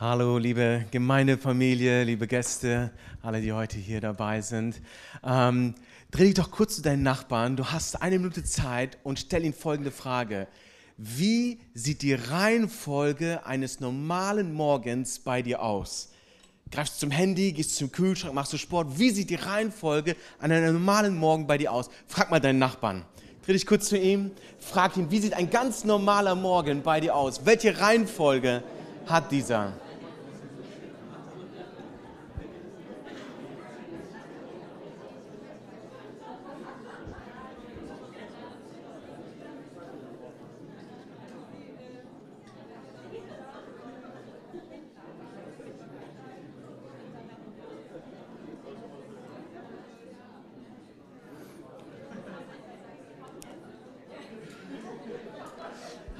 Hallo, liebe Gemeindefamilie, liebe Gäste, alle, die heute hier dabei sind. Ähm, dreh dich doch kurz zu deinen Nachbarn. Du hast eine Minute Zeit und stell ihnen folgende Frage. Wie sieht die Reihenfolge eines normalen Morgens bei dir aus? Greifst du zum Handy, gehst zum Kühlschrank, machst du Sport? Wie sieht die Reihenfolge an einem normalen Morgen bei dir aus? Frag mal deinen Nachbarn. Dreh dich kurz zu ihm, frag ihn, wie sieht ein ganz normaler Morgen bei dir aus? Welche Reihenfolge hat dieser?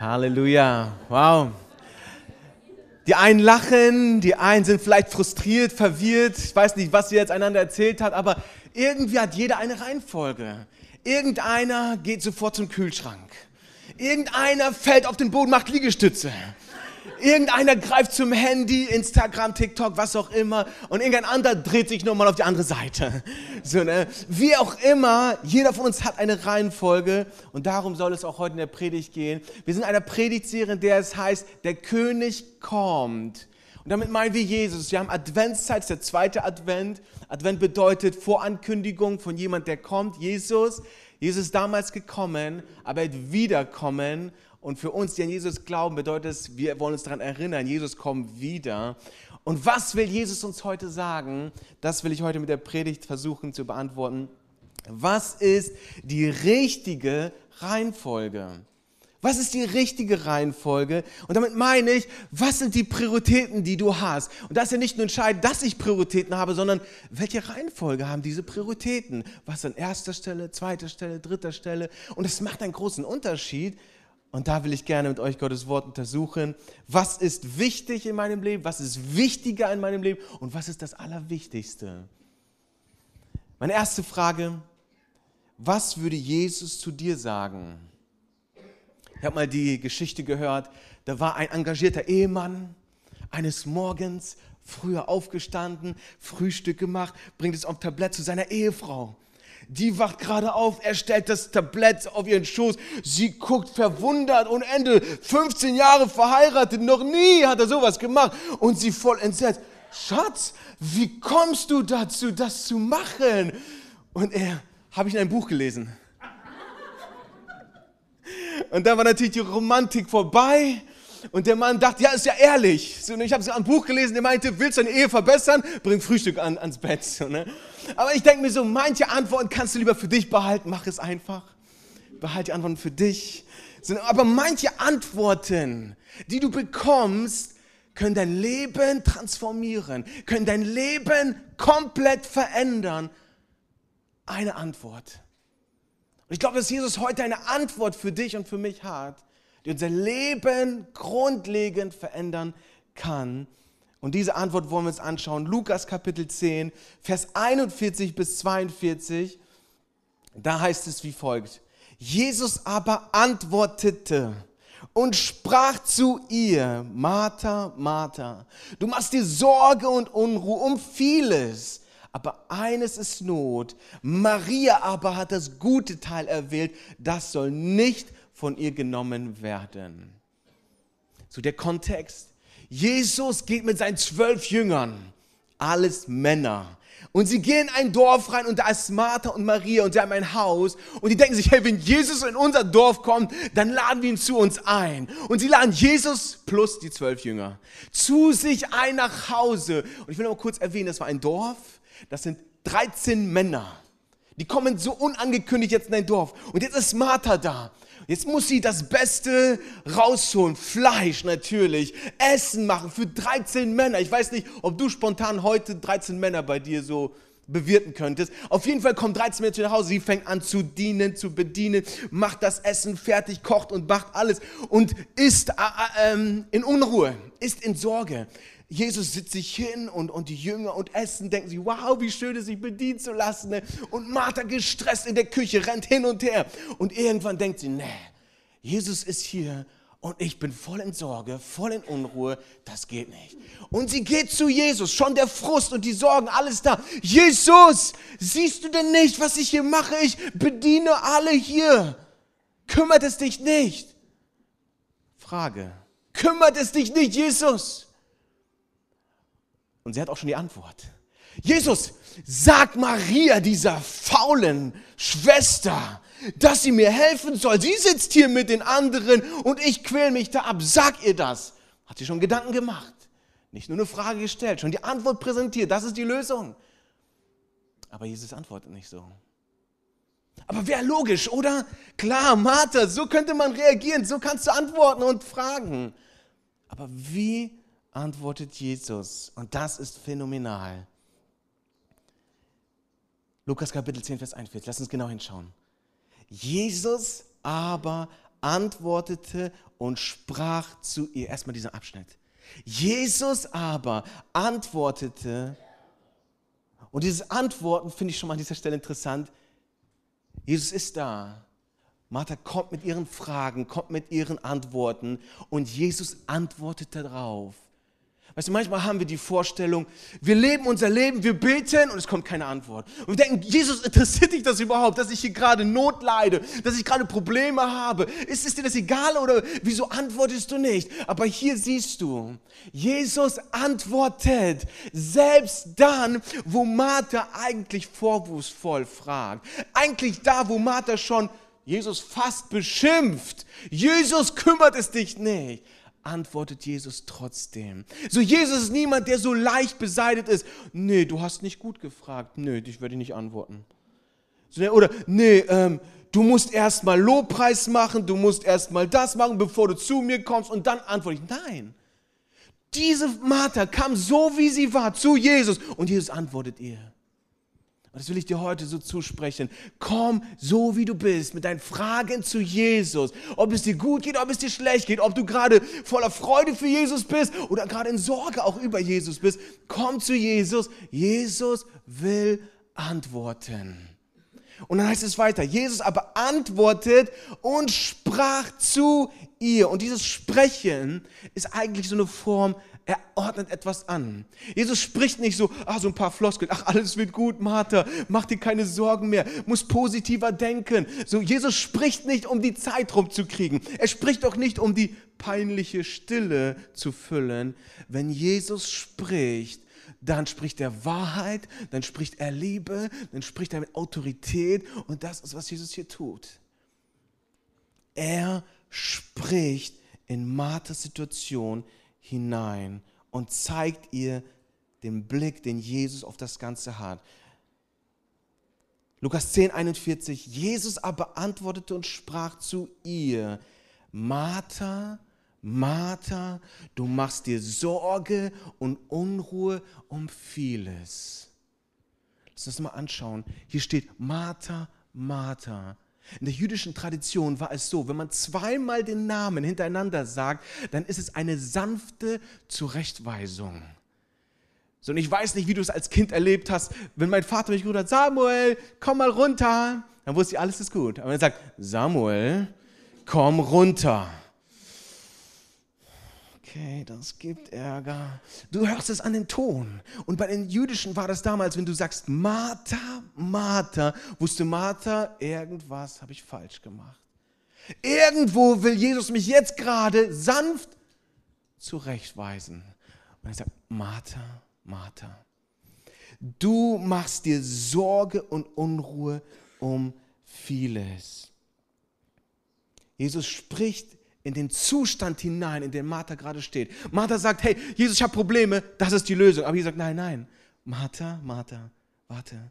Halleluja. Wow. Die einen lachen, die einen sind vielleicht frustriert, verwirrt. Ich weiß nicht, was sie jetzt einander erzählt hat, aber irgendwie hat jeder eine Reihenfolge. Irgendeiner geht sofort zum Kühlschrank. Irgendeiner fällt auf den Boden, macht Liegestütze. Irgendeiner greift zum Handy, Instagram, TikTok, was auch immer, und irgendein anderer dreht sich nochmal auf die andere Seite. So, ne? Wie auch immer, jeder von uns hat eine Reihenfolge und darum soll es auch heute in der Predigt gehen. Wir sind in einer Predigtserie, in der es heißt, der König kommt. Und damit meinen wir Jesus. Wir haben Adventszeit, der zweite Advent. Advent bedeutet Vorankündigung von jemand, der kommt. Jesus. Jesus ist damals gekommen, aber er wird wiederkommen und für uns, die an Jesus glauben, bedeutet es, wir wollen uns daran erinnern, Jesus kommt wieder. Und was will Jesus uns heute sagen? Das will ich heute mit der Predigt versuchen zu beantworten. Was ist die richtige Reihenfolge? Was ist die richtige Reihenfolge? Und damit meine ich, was sind die Prioritäten, die du hast? Und das ist ja nicht nur entscheidend, dass ich Prioritäten habe, sondern welche Reihenfolge haben diese Prioritäten? Was an erster Stelle, zweiter Stelle, dritter Stelle? Und es macht einen großen Unterschied, und da will ich gerne mit euch Gottes Wort untersuchen. Was ist wichtig in meinem Leben? Was ist wichtiger in meinem Leben? Und was ist das Allerwichtigste? Meine erste Frage, was würde Jesus zu dir sagen? Ich habe mal die Geschichte gehört, da war ein engagierter Ehemann eines Morgens, früher aufgestanden, Frühstück gemacht, bringt es auf Tablett zu seiner Ehefrau. Die wacht gerade auf, er stellt das Tablett auf ihren Schoß. Sie guckt verwundert und Ende. 15 Jahre verheiratet, noch nie hat er sowas gemacht. Und sie voll entsetzt. Schatz, wie kommst du dazu, das zu machen? Und er, habe ich in einem Buch gelesen. Und da war natürlich die Romantik vorbei. Und der Mann dachte, ja, ist ja ehrlich. So, ich habe so ein Buch gelesen, der meinte, willst du deine Ehe verbessern? Bring Frühstück an, ans Bett. So, ne? Aber ich denke mir so, manche Antworten kannst du lieber für dich behalten. Mach es einfach. Behalte die Antworten für dich. Aber manche Antworten, die du bekommst, können dein Leben transformieren, können dein Leben komplett verändern. Eine Antwort. Und ich glaube, dass Jesus heute eine Antwort für dich und für mich hat die unser Leben grundlegend verändern kann. Und diese Antwort wollen wir uns anschauen. Lukas Kapitel 10, Vers 41 bis 42. Da heißt es wie folgt. Jesus aber antwortete und sprach zu ihr, Martha, Martha, du machst dir Sorge und Unruhe um vieles, aber eines ist Not. Maria aber hat das gute Teil erwählt, das soll nicht von ihr genommen werden. So der Kontext. Jesus geht mit seinen zwölf Jüngern, alles Männer. Und sie gehen in ein Dorf rein und da ist Martha und Maria und sie haben ein Haus und die denken sich, hey, wenn Jesus in unser Dorf kommt, dann laden wir ihn zu uns ein. Und sie laden Jesus plus die zwölf Jünger zu sich ein nach Hause. Und ich will noch mal kurz erwähnen, das war ein Dorf, das sind 13 Männer Die kommen so unangekündigt jetzt in dein Dorf. Und jetzt ist Martha da. Jetzt muss sie das Beste rausholen. Fleisch natürlich. Essen machen für 13 Männer. Ich weiß nicht, ob du spontan heute 13 Männer bei dir so bewirten könntest. Auf jeden Fall kommen 13 Männer nach Hause. Sie fängt an zu dienen, zu bedienen, macht das Essen fertig, kocht und macht alles und ist äh, äh, in Unruhe, ist in Sorge. Jesus sitzt sich hin und, und die Jünger und essen, denken sie, wow, wie schön es sich bedienen zu lassen. Ne? Und Martha gestresst in der Küche, rennt hin und her. Und irgendwann denkt sie, nee, Jesus ist hier und ich bin voll in Sorge, voll in Unruhe, das geht nicht. Und sie geht zu Jesus, schon der Frust und die Sorgen, alles da. Jesus, siehst du denn nicht, was ich hier mache? Ich bediene alle hier. Kümmert es dich nicht? Frage. Kümmert es dich nicht, Jesus? Und sie hat auch schon die Antwort. Jesus, sag Maria, dieser faulen Schwester, dass sie mir helfen soll. Sie sitzt hier mit den anderen und ich quäl mich da ab. Sag ihr das. Hat sie schon Gedanken gemacht. Nicht nur eine Frage gestellt, schon die Antwort präsentiert. Das ist die Lösung. Aber Jesus antwortet nicht so. Aber wäre logisch, oder? Klar, Martha, so könnte man reagieren, so kannst du antworten und fragen. Aber wie antwortet Jesus. Und das ist phänomenal. Lukas Kapitel 10, Vers 41. Lass uns genau hinschauen. Jesus aber antwortete und sprach zu ihr. Erstmal dieser Abschnitt. Jesus aber antwortete, und dieses Antworten finde ich schon mal an dieser Stelle interessant. Jesus ist da. Martha kommt mit ihren Fragen, kommt mit ihren Antworten und Jesus antwortet darauf. Weißt du, manchmal haben wir die Vorstellung, wir leben unser Leben, wir beten und es kommt keine Antwort. Und wir denken, Jesus, interessiert dich das überhaupt, dass ich hier gerade Not leide, dass ich gerade Probleme habe? Ist es dir das egal oder wieso antwortest du nicht? Aber hier siehst du, Jesus antwortet selbst dann, wo Martha eigentlich vorwurfsvoll fragt. Eigentlich da, wo Martha schon Jesus fast beschimpft. Jesus kümmert es dich nicht antwortet Jesus trotzdem. So Jesus ist niemand, der so leicht beseitigt ist. Nee, du hast nicht gut gefragt. Nee, ich werde nicht antworten. Oder nee, ähm, du musst erstmal Lobpreis machen, du musst erstmal das machen, bevor du zu mir kommst und dann antworte ich. Nein. Diese Martha kam so, wie sie war, zu Jesus und Jesus antwortet ihr. Und das will ich dir heute so zusprechen. Komm so, wie du bist, mit deinen Fragen zu Jesus. Ob es dir gut geht, ob es dir schlecht geht, ob du gerade voller Freude für Jesus bist oder gerade in Sorge auch über Jesus bist. Komm zu Jesus. Jesus will antworten. Und dann heißt es weiter, Jesus aber antwortet und sprach zu ihr. Und dieses Sprechen ist eigentlich so eine Form er ordnet etwas an. Jesus spricht nicht so, ach, so ein paar Floskeln, ach, alles wird gut, Martha, mach dir keine Sorgen mehr, muss positiver denken. So, Jesus spricht nicht, um die Zeit rumzukriegen. Er spricht auch nicht, um die peinliche Stille zu füllen. Wenn Jesus spricht, dann spricht er Wahrheit, dann spricht er Liebe, dann spricht er mit Autorität und das ist, was Jesus hier tut. Er spricht in Marthas Situation hinein und zeigt ihr den Blick, den Jesus auf das Ganze hat. Lukas 10, 41. Jesus aber antwortete und sprach zu ihr, Martha, Martha, du machst dir Sorge und Unruhe um vieles. Lass uns das mal anschauen. Hier steht Martha, Martha. In der jüdischen Tradition war es so, wenn man zweimal den Namen hintereinander sagt, dann ist es eine sanfte Zurechtweisung. So, und ich weiß nicht, wie du es als Kind erlebt hast, wenn mein Vater mich gerufen hat, Samuel, komm mal runter, dann wusste ich, alles ist gut. Aber er sagt, Samuel, komm runter, okay, das gibt Ärger. Du hörst es an den Ton. Und bei den Jüdischen war das damals, wenn du sagst, Martha, Martha, wusste Martha, irgendwas habe ich falsch gemacht. Irgendwo will Jesus mich jetzt gerade sanft zurechtweisen. Und er sagt, Martha, Martha, du machst dir Sorge und Unruhe um vieles. Jesus spricht in den Zustand hinein, in dem Martha gerade steht. Martha sagt, hey, Jesus, ich habe Probleme, das ist die Lösung. Aber Jesus sagt, nein, nein, Martha, Martha, warte.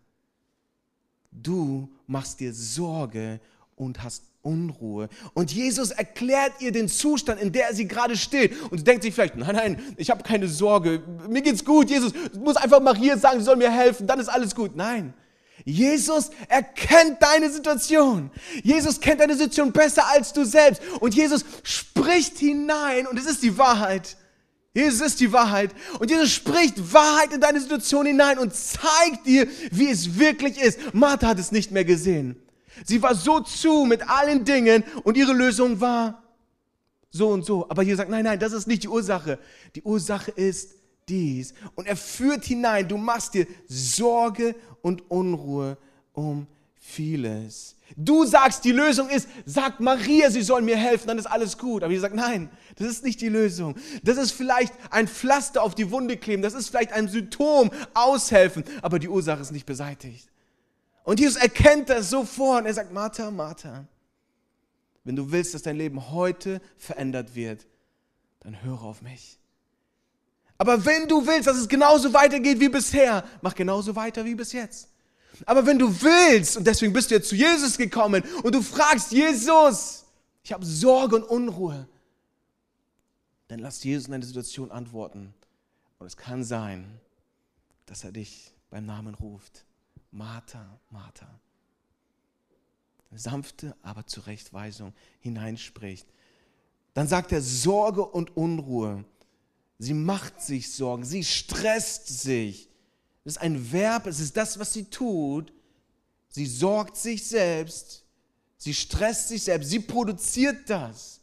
du machst dir Sorge und hast Unruhe. Und Jesus erklärt ihr den Zustand, in der sie gerade steht. Und sie denkt sich vielleicht, nein, nein, ich habe keine Sorge, mir geht's gut, Jesus, du musst einfach Maria sagen, sie soll mir helfen, dann ist alles gut. Nein, Jesus erkennt deine Situation. Jesus kennt deine Situation besser als du selbst. Und Jesus spricht hinein, und es ist die Wahrheit. Jesus ist die Wahrheit. Und Jesus spricht Wahrheit in deine Situation hinein und zeigt dir, wie es wirklich ist. Martha hat es nicht mehr gesehen. Sie war so zu mit allen Dingen und ihre Lösung war so und so. Aber Jesus sagt, nein, nein, das ist nicht die Ursache. Die Ursache ist dies. Und er führt hinein, du machst dir Sorge und Unruhe um vieles. Du sagst, die Lösung ist, sag Maria, sie soll mir helfen, dann ist alles gut. Aber ihr sagt, nein, das ist nicht die Lösung. Das ist vielleicht ein Pflaster auf die Wunde kleben, das ist vielleicht ein Symptom, aushelfen, aber die Ursache ist nicht beseitigt. Und Jesus erkennt das sofort und er sagt, Martha, Martha, wenn du willst, dass dein Leben heute verändert wird, dann höre auf mich. Aber wenn du willst, dass es genauso weitergeht wie bisher, mach genauso weiter wie bis jetzt. Aber wenn du willst, und deswegen bist du jetzt zu Jesus gekommen und du fragst, Jesus, ich habe Sorge und Unruhe, dann lass Jesus in deine Situation antworten. Und es kann sein, dass er dich beim Namen ruft. Martha, Martha. Eine sanfte, aber Zurechtweisung hineinspricht. Dann sagt er Sorge und Unruhe. Sie macht sich Sorgen, sie stresst sich. Das ist ein Verb, es ist das, was sie tut. Sie sorgt sich selbst, sie stresst sich selbst, sie produziert das.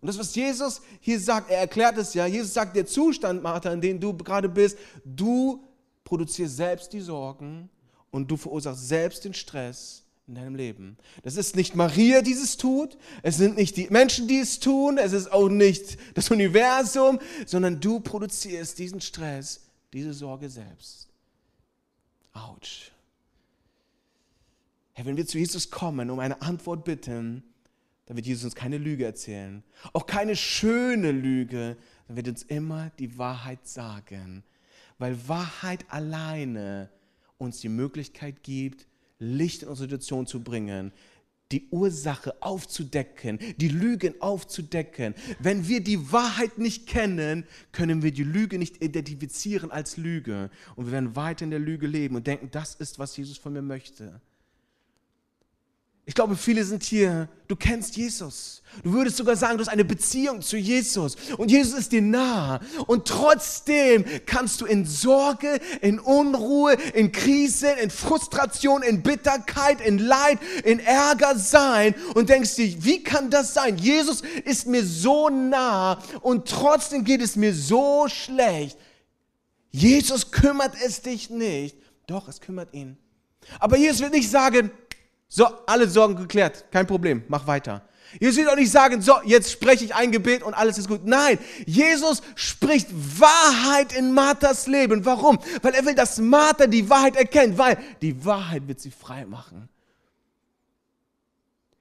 Und das, was Jesus hier sagt, er erklärt es ja, Jesus sagt, der Zustand, Martha, in dem du gerade bist, du produzierst selbst die Sorgen und du verursachst selbst den Stress in deinem Leben. Das ist nicht Maria, die es tut, es sind nicht die Menschen, die es tun, es ist auch nicht das Universum, sondern du produzierst diesen Stress, diese Sorge selbst. Autsch. Herr, wenn wir zu Jesus kommen, um eine Antwort bitten, dann wird Jesus uns keine Lüge erzählen, auch keine schöne Lüge, dann wird uns immer die Wahrheit sagen, weil Wahrheit alleine uns die Möglichkeit gibt, Licht in unsere Situation zu bringen, die Ursache aufzudecken, die Lügen aufzudecken. Wenn wir die Wahrheit nicht kennen, können wir die Lüge nicht identifizieren als Lüge. Und wir werden weiter in der Lüge leben und denken, das ist, was Jesus von mir möchte. Ich glaube, viele sind hier, du kennst Jesus. Du würdest sogar sagen, du hast eine Beziehung zu Jesus. Und Jesus ist dir nah. Und trotzdem kannst du in Sorge, in Unruhe, in Krisen, in Frustration, in Bitterkeit, in Leid, in Ärger sein und denkst dir, wie kann das sein? Jesus ist mir so nah und trotzdem geht es mir so schlecht. Jesus kümmert es dich nicht. Doch, es kümmert ihn. Aber Jesus wird nicht sagen, so, alle Sorgen geklärt, kein Problem, mach weiter. Jesus will doch nicht sagen, so, jetzt spreche ich ein Gebet und alles ist gut. Nein, Jesus spricht Wahrheit in Marthas Leben. Warum? Weil er will, dass Martha die Wahrheit erkennt, weil die Wahrheit wird sie frei machen.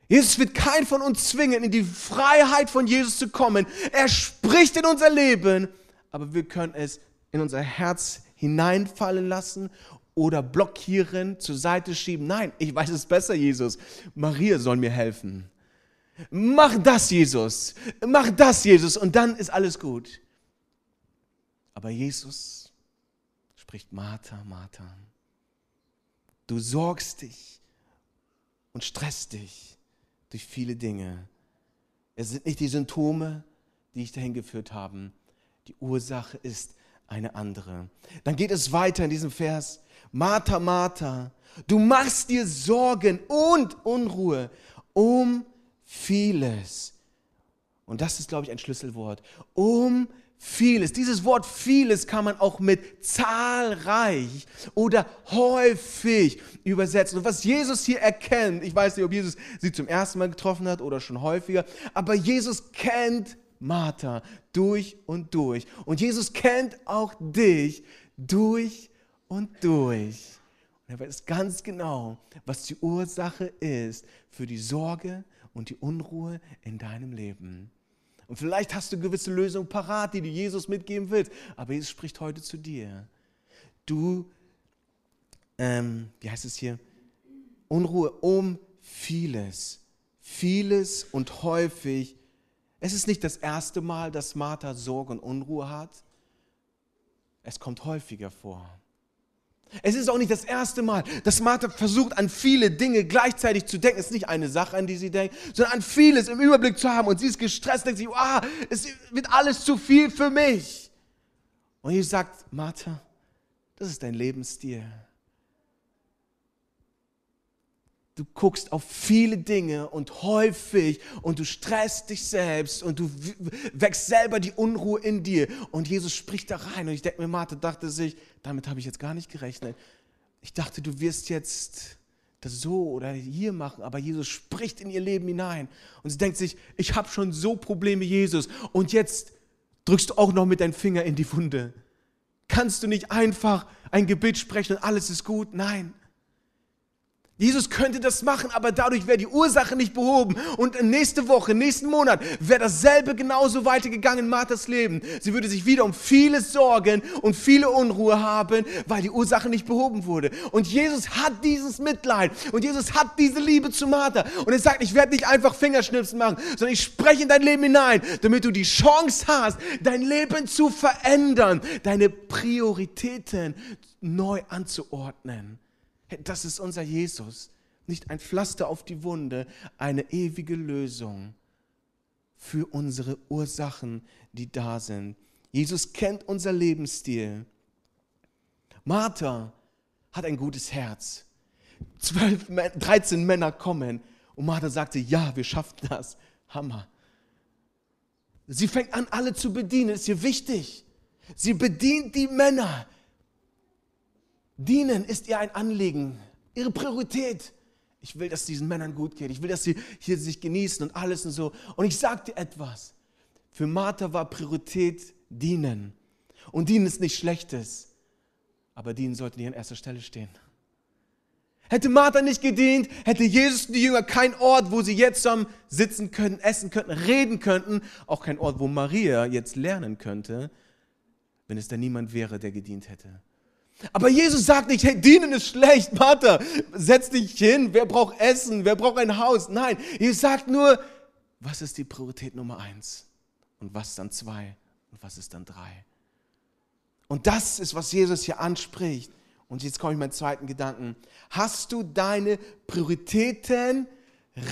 Jesus wird kein von uns zwingen, in die Freiheit von Jesus zu kommen. Er spricht in unser Leben, aber wir können es in unser Herz hineinfallen lassen oder blockieren, zur Seite schieben. Nein, ich weiß es besser, Jesus. Maria soll mir helfen. Mach das, Jesus. Mach das, Jesus. Und dann ist alles gut. Aber Jesus spricht Martha, Martha. Du sorgst dich und stresst dich durch viele Dinge. Es sind nicht die Symptome, die dich dahin geführt haben. Die Ursache ist eine andere. Dann geht es weiter in diesem Vers. Martha, Martha, du machst dir Sorgen und Unruhe um vieles. Und das ist, glaube ich, ein Schlüsselwort. Um vieles. Dieses Wort vieles kann man auch mit zahlreich oder häufig übersetzen. Und was Jesus hier erkennt, ich weiß nicht, ob Jesus sie zum ersten Mal getroffen hat oder schon häufiger, aber Jesus kennt Martha durch und durch. Und Jesus kennt auch dich durch und durch. Und er weiß ganz genau, was die Ursache ist für die Sorge und die Unruhe in deinem Leben. Und vielleicht hast du gewisse Lösungen parat, die du Jesus mitgeben willst. Aber Jesus spricht heute zu dir. Du, ähm, wie heißt es hier? Unruhe um vieles. Vieles und häufig. Es ist nicht das erste Mal, dass Martha Sorge und Unruhe hat. Es kommt häufiger vor. Es ist auch nicht das erste Mal, dass Martha versucht, an viele Dinge gleichzeitig zu denken. Es ist nicht eine Sache, an die sie denkt, sondern an vieles im Überblick zu haben. Und sie ist gestresst, denkt sich, ah, es wird alles zu viel für mich. Und Jesus sagt, Martha, das ist dein Lebensstil. Du guckst auf viele Dinge und häufig und du stresst dich selbst und du wächst selber die Unruhe in dir. Und Jesus spricht da rein. Und ich denke mir, Martha dachte sich, damit habe ich jetzt gar nicht gerechnet. Ich dachte, du wirst jetzt das so oder hier machen, aber Jesus spricht in ihr Leben hinein. Und sie denkt sich, ich habe schon so Probleme, Jesus. Und jetzt drückst du auch noch mit deinem Finger in die Wunde. Kannst du nicht einfach ein Gebet sprechen und alles ist gut? Nein. Jesus könnte das machen, aber dadurch wäre die Ursache nicht behoben. Und nächste Woche, nächsten Monat wäre dasselbe genauso weitergegangen in Marthas Leben. Sie würde sich wieder um vieles sorgen und viele Unruhe haben, weil die Ursache nicht behoben wurde. Und Jesus hat dieses Mitleid und Jesus hat diese Liebe zu Martha. Und er sagt, ich werde nicht einfach Fingerschnipsen machen, sondern ich spreche in dein Leben hinein, damit du die Chance hast, dein Leben zu verändern, deine Prioritäten neu anzuordnen. Das ist unser Jesus. Nicht ein Pflaster auf die Wunde, eine ewige Lösung für unsere Ursachen, die da sind. Jesus kennt unser Lebensstil. Martha hat ein gutes Herz. 12, 13 Männer kommen und Martha sagte, ja, wir schaffen das. Hammer. Sie fängt an, alle zu bedienen, ist ihr wichtig. Sie bedient die Männer, Dienen ist ihr ein Anliegen, ihre Priorität. Ich will, dass diesen Männern gut geht. Ich will, dass sie hier sich genießen und alles und so. Und ich sage dir etwas. Für Martha war Priorität dienen. Und dienen ist nichts Schlechtes. Aber dienen sollte nicht an erster Stelle stehen. Hätte Martha nicht gedient, hätte Jesus und die Jünger keinen Ort, wo sie jetzt zusammen sitzen könnten, essen könnten, reden könnten. Auch kein Ort, wo Maria jetzt lernen könnte, wenn es da niemand wäre, der gedient hätte. Aber Jesus sagt nicht, hey, dienen ist schlecht, Martha, setz dich hin, wer braucht Essen, wer braucht ein Haus? Nein, Jesus sagt nur, was ist die Priorität Nummer eins? Und was dann zwei? Und was ist dann drei? Und das ist, was Jesus hier anspricht. Und jetzt komme ich meinen zweiten Gedanken. Hast du deine Prioritäten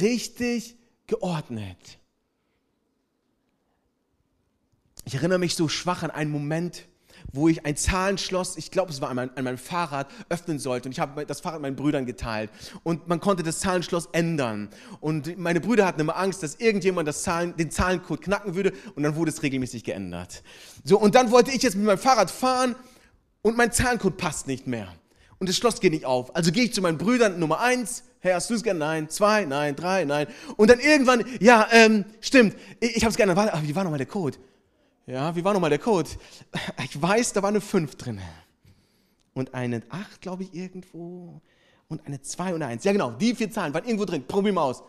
richtig geordnet? Ich erinnere mich so schwach an einen Moment, wo ich ein Zahlenschloss, ich glaube, es war an, mein, an meinem Fahrrad, öffnen sollte. Und ich habe das Fahrrad meinen Brüdern geteilt. Und man konnte das Zahlenschloss ändern. Und meine Brüder hatten immer Angst, dass irgendjemand das Zahlen, den Zahlencode knacken würde. Und dann wurde es regelmäßig geändert. So, und dann wollte ich jetzt mit meinem Fahrrad fahren und mein Zahlencode passt nicht mehr. Und das Schloss geht nicht auf. Also gehe ich zu meinen Brüdern, Nummer eins, hey, hast du es geändert? Nein. Zwei, nein. Drei, nein. Und dann irgendwann, ja, ähm, stimmt, ich, ich habe es geändert. Warte, wie war nochmal der Code? Ja, wie war nochmal der Code? Ich weiß, da war eine 5 drin. Und eine 8, glaube ich, irgendwo. Und eine 2 und eine 1. Ja, genau, die vier Zahlen waren irgendwo drin. Probier mal aus.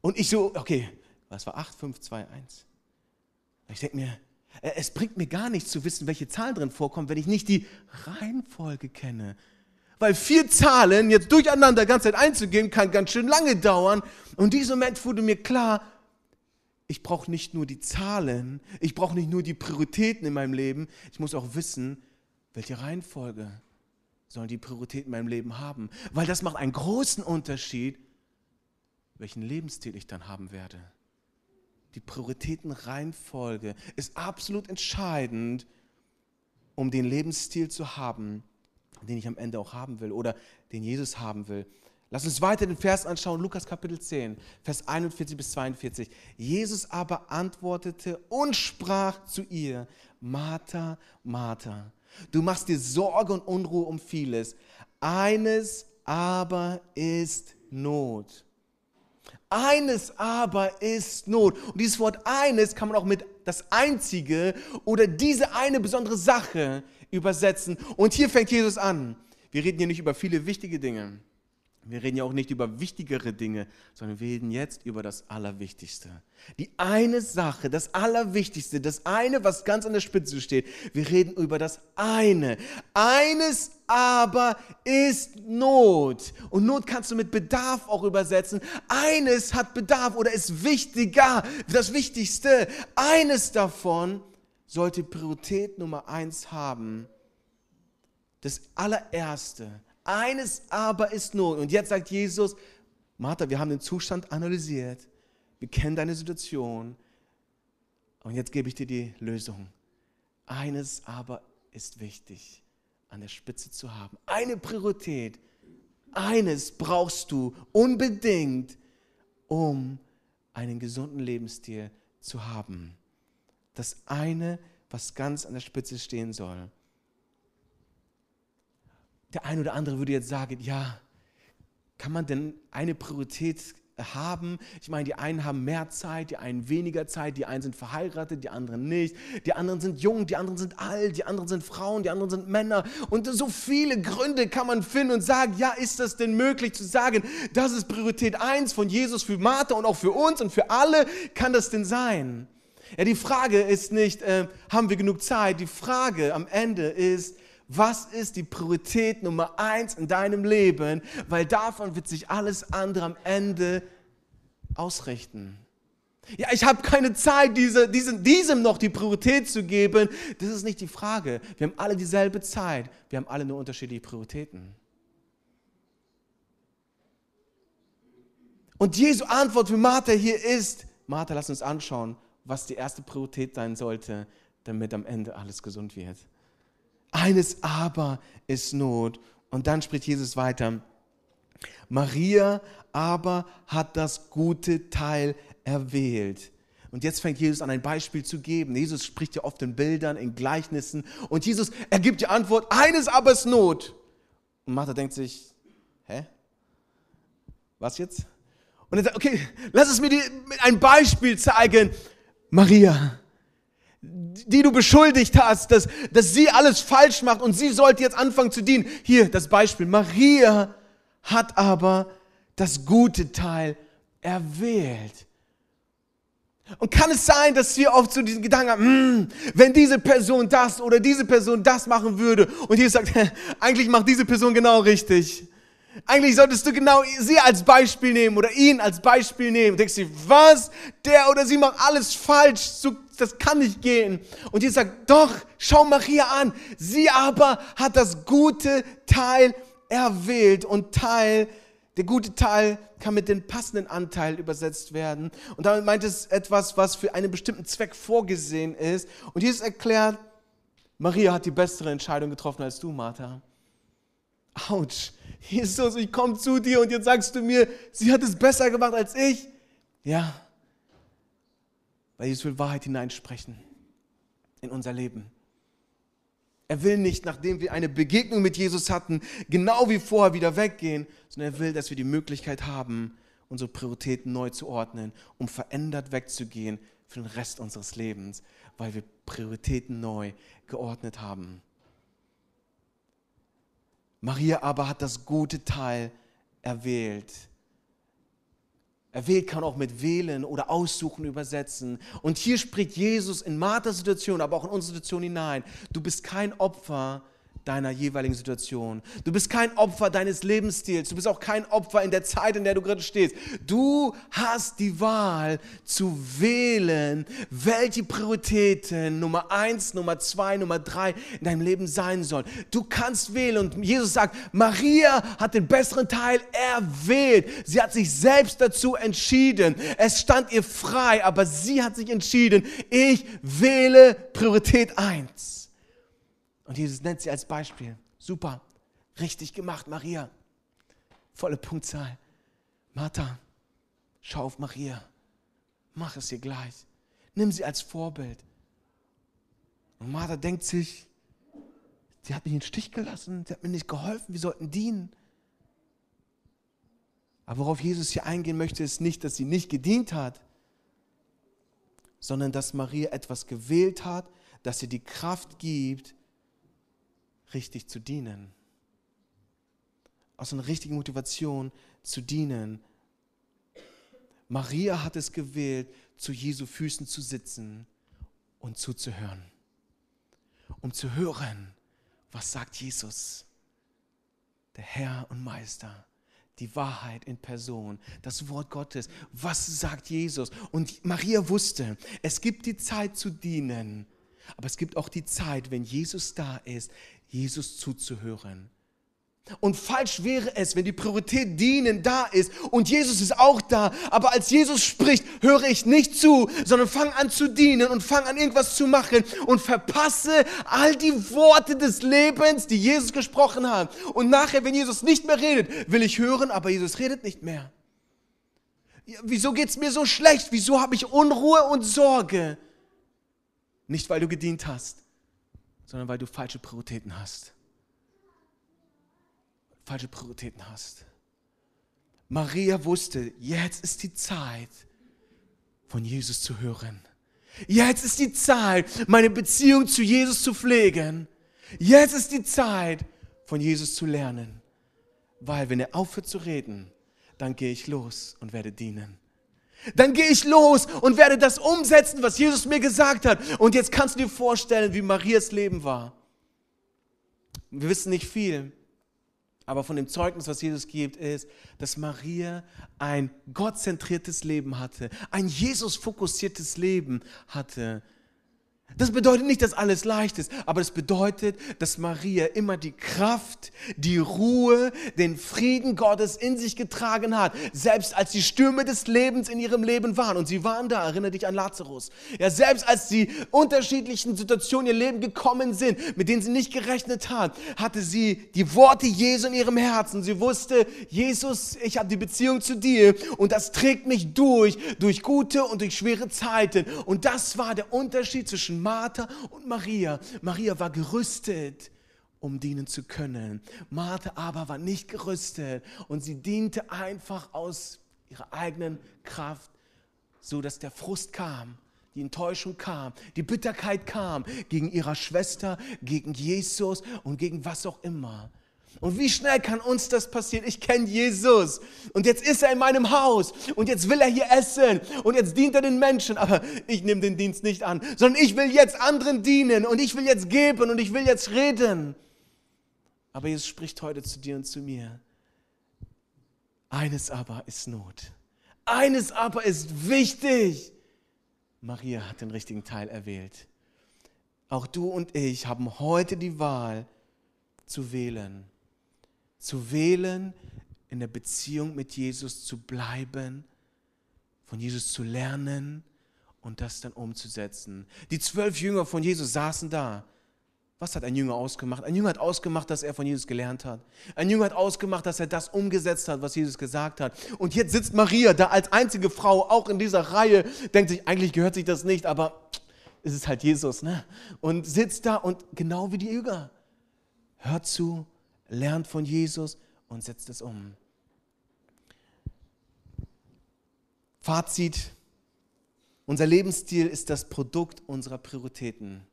Und ich so, okay, was war 8, 5, 2, 1? Ich denke mir, äh, es bringt mir gar nichts zu wissen, welche Zahlen drin vorkommen, wenn ich nicht die Reihenfolge kenne. Weil vier Zahlen jetzt durcheinander die ganze Zeit einzugeben, kann ganz schön lange dauern. Und in diesem Moment wurde mir klar, ich brauche nicht nur die Zahlen, ich brauche nicht nur die Prioritäten in meinem Leben, ich muss auch wissen, welche Reihenfolge sollen die Prioritäten in meinem Leben haben. Weil das macht einen großen Unterschied, welchen Lebensstil ich dann haben werde. Die Prioritätenreihenfolge ist absolut entscheidend, um den Lebensstil zu haben, den ich am Ende auch haben will oder den Jesus haben will. Lass uns weiter den Vers anschauen, Lukas Kapitel 10, Vers 41 bis 42. Jesus aber antwortete und sprach zu ihr, Martha, Martha, du machst dir Sorge und Unruhe um vieles. Eines aber ist Not. Eines aber ist Not. Und dieses Wort eines kann man auch mit das einzige oder diese eine besondere Sache übersetzen. Und hier fängt Jesus an. Wir reden hier nicht über viele wichtige Dinge Wir reden ja auch nicht über wichtigere Dinge, sondern wir reden jetzt über das Allerwichtigste. Die eine Sache, das Allerwichtigste, das eine, was ganz an der Spitze steht. Wir reden über das eine. Eines aber ist Not. Und Not kannst du mit Bedarf auch übersetzen. Eines hat Bedarf oder ist wichtiger, das Wichtigste. Eines davon sollte Priorität Nummer eins haben. Das allererste eines aber ist Not. Und jetzt sagt Jesus, Martha, wir haben den Zustand analysiert. Wir kennen deine Situation. Und jetzt gebe ich dir die Lösung. Eines aber ist wichtig, an der Spitze zu haben. Eine Priorität. Eines brauchst du unbedingt, um einen gesunden Lebensstil zu haben. Das eine, was ganz an der Spitze stehen soll. Der eine oder andere würde jetzt sagen, ja, kann man denn eine Priorität haben. Ich meine, die einen haben mehr Zeit, die einen weniger Zeit, die einen sind verheiratet, die anderen nicht, die anderen sind jung, die anderen sind alt, die anderen sind Frauen, die anderen sind Männer. Und so viele Gründe kann man finden und sagen, ja, ist das denn möglich zu sagen, das ist Priorität 1 von Jesus für Martha und auch für uns und für alle, kann das denn sein? Ja, die Frage ist nicht, äh, haben wir genug Zeit? Die Frage am Ende ist, was ist die Priorität Nummer eins in deinem Leben? Weil davon wird sich alles andere am Ende ausrichten. Ja, ich habe keine Zeit, diese, diesem, diesem noch die Priorität zu geben. Das ist nicht die Frage. Wir haben alle dieselbe Zeit. Wir haben alle nur unterschiedliche Prioritäten. Und Jesu Antwort für Martha hier ist, Martha, lass uns anschauen, was die erste Priorität sein sollte, damit am Ende alles gesund wird. Eines aber ist Not. Und dann spricht Jesus weiter. Maria aber hat das gute Teil erwählt. Und jetzt fängt Jesus an, ein Beispiel zu geben. Jesus spricht ja oft in Bildern, in Gleichnissen. Und Jesus, er gibt die Antwort, eines aber ist Not. Und Martha denkt sich, hä? Was jetzt? Und er sagt, okay, lass es mir die, ein Beispiel zeigen. Maria, die du beschuldigt hast, dass, dass sie alles falsch macht und sie sollte jetzt anfangen zu dienen. Hier das Beispiel. Maria hat aber das gute Teil erwählt. Und kann es sein, dass wir oft so diesen Gedanken haben, hm, wenn diese Person das oder diese Person das machen würde und Jesus sagt, eigentlich macht diese Person genau richtig. Eigentlich solltest du genau sie als Beispiel nehmen oder ihn als Beispiel nehmen. denkst du, was? Der oder sie macht alles falsch. So, das kann nicht gehen. Und Jesus sagt, doch, schau Maria an. Sie aber hat das gute Teil erwählt. Und Teil, der gute Teil kann mit dem passenden Anteil übersetzt werden. Und damit meint es etwas, was für einen bestimmten Zweck vorgesehen ist. Und Jesus erklärt, Maria hat die bessere Entscheidung getroffen als du, Martha. Autsch. Jesus, ich komme zu dir und jetzt sagst du mir, sie hat es besser gemacht als ich. Ja, weil Jesus will Wahrheit hineinsprechen in unser Leben. Er will nicht, nachdem wir eine Begegnung mit Jesus hatten, genau wie vorher wieder weggehen, sondern er will, dass wir die Möglichkeit haben, unsere Prioritäten neu zu ordnen, um verändert wegzugehen für den Rest unseres Lebens, weil wir Prioritäten neu geordnet haben. Maria aber hat das gute Teil erwählt. Erwählt kann auch mit wählen oder aussuchen übersetzen. Und hier spricht Jesus in Marthas Situation, aber auch in unsere Situation hinein. Du bist kein Opfer, deiner jeweiligen Situation. Du bist kein Opfer deines Lebensstils. Du bist auch kein Opfer in der Zeit, in der du gerade stehst. Du hast die Wahl zu wählen, welche Prioritäten Nummer eins, Nummer zwei, Nummer drei in deinem Leben sein sollen. Du kannst wählen und Jesus sagt, Maria hat den besseren Teil erwählt. Sie hat sich selbst dazu entschieden. Es stand ihr frei, aber sie hat sich entschieden, ich wähle Priorität eins. Und Jesus nennt sie als Beispiel. Super, richtig gemacht, Maria. Volle Punktzahl. Martha, schau auf Maria. Mach es ihr gleich. Nimm sie als Vorbild. Und Martha denkt sich, sie hat mich in den Stich gelassen, sie hat mir nicht geholfen, wir sollten dienen. Aber worauf Jesus hier eingehen möchte, ist nicht, dass sie nicht gedient hat, sondern dass Maria etwas gewählt hat, dass sie die Kraft gibt, richtig zu dienen. aus einer richtigen Motivation zu dienen. Maria hat es gewählt, zu Jesu Füßen zu sitzen und zuzuhören, um zu hören, was sagt Jesus, der Herr und Meister die Wahrheit in Person, das Wort Gottes. Was sagt Jesus? Und Maria wusste, es gibt die Zeit zu dienen, aber es gibt auch die Zeit, wenn Jesus da ist, Jesus zuzuhören. Und falsch wäre es, wenn die Priorität dienen da ist und Jesus ist auch da, aber als Jesus spricht, höre ich nicht zu, sondern fange an zu dienen und fange an irgendwas zu machen und verpasse all die Worte des Lebens, die Jesus gesprochen hat. Und nachher, wenn Jesus nicht mehr redet, will ich hören, aber Jesus redet nicht mehr. Wieso geht es mir so schlecht? Wieso habe ich Unruhe und Sorge? Nicht, weil du gedient hast, sondern weil du falsche Prioritäten hast falsche Prioritäten hast. Maria wusste, jetzt ist die Zeit, von Jesus zu hören. Jetzt ist die Zeit, meine Beziehung zu Jesus zu pflegen. Jetzt ist die Zeit, von Jesus zu lernen. Weil wenn er aufhört zu reden, dann gehe ich los und werde dienen. Dann gehe ich los und werde das umsetzen, was Jesus mir gesagt hat. Und jetzt kannst du dir vorstellen, wie Marias Leben war. Wir wissen nicht viel, aber von dem Zeugnis, was Jesus gibt, ist, dass Maria ein gottzentriertes Leben hatte, ein Jesus-fokussiertes Leben hatte. Das bedeutet nicht, dass alles leicht ist, aber es bedeutet, dass Maria immer die Kraft, die Ruhe, den Frieden Gottes in sich getragen hat, selbst als die Stürme des Lebens in ihrem Leben waren. Und sie waren da, erinnere dich an Lazarus. Ja, selbst als die unterschiedlichen Situationen in ihr Leben gekommen sind, mit denen sie nicht gerechnet hat, hatte sie die Worte Jesu in ihrem Herzen. Sie wusste, Jesus, ich habe die Beziehung zu dir und das trägt mich durch, durch gute und durch schwere Zeiten. Und das war der Unterschied zwischen Martha und Maria. Maria war gerüstet, um dienen zu können. Martha aber war nicht gerüstet und sie diente einfach aus ihrer eigenen Kraft, so dass der Frust kam, die Enttäuschung kam, die Bitterkeit kam gegen ihre Schwester, gegen Jesus und gegen was auch immer. Und wie schnell kann uns das passieren? Ich kenne Jesus und jetzt ist er in meinem Haus und jetzt will er hier essen und jetzt dient er den Menschen, aber ich nehme den Dienst nicht an, sondern ich will jetzt anderen dienen und ich will jetzt geben und ich will jetzt reden. Aber Jesus spricht heute zu dir und zu mir. Eines aber ist Not. Eines aber ist wichtig. Maria hat den richtigen Teil erwählt. Auch du und ich haben heute die Wahl zu wählen zu wählen, in der Beziehung mit Jesus zu bleiben, von Jesus zu lernen und das dann umzusetzen. Die zwölf Jünger von Jesus saßen da. Was hat ein Jünger ausgemacht? Ein Jünger hat ausgemacht, dass er von Jesus gelernt hat. Ein Jünger hat ausgemacht, dass er das umgesetzt hat, was Jesus gesagt hat. Und jetzt sitzt Maria da als einzige Frau, auch in dieser Reihe, denkt sich, eigentlich gehört sich das nicht, aber es ist halt Jesus, ne? Und sitzt da und genau wie die Jünger, hört zu, lernt von Jesus und setzt es um. Fazit, unser Lebensstil ist das Produkt unserer Prioritäten.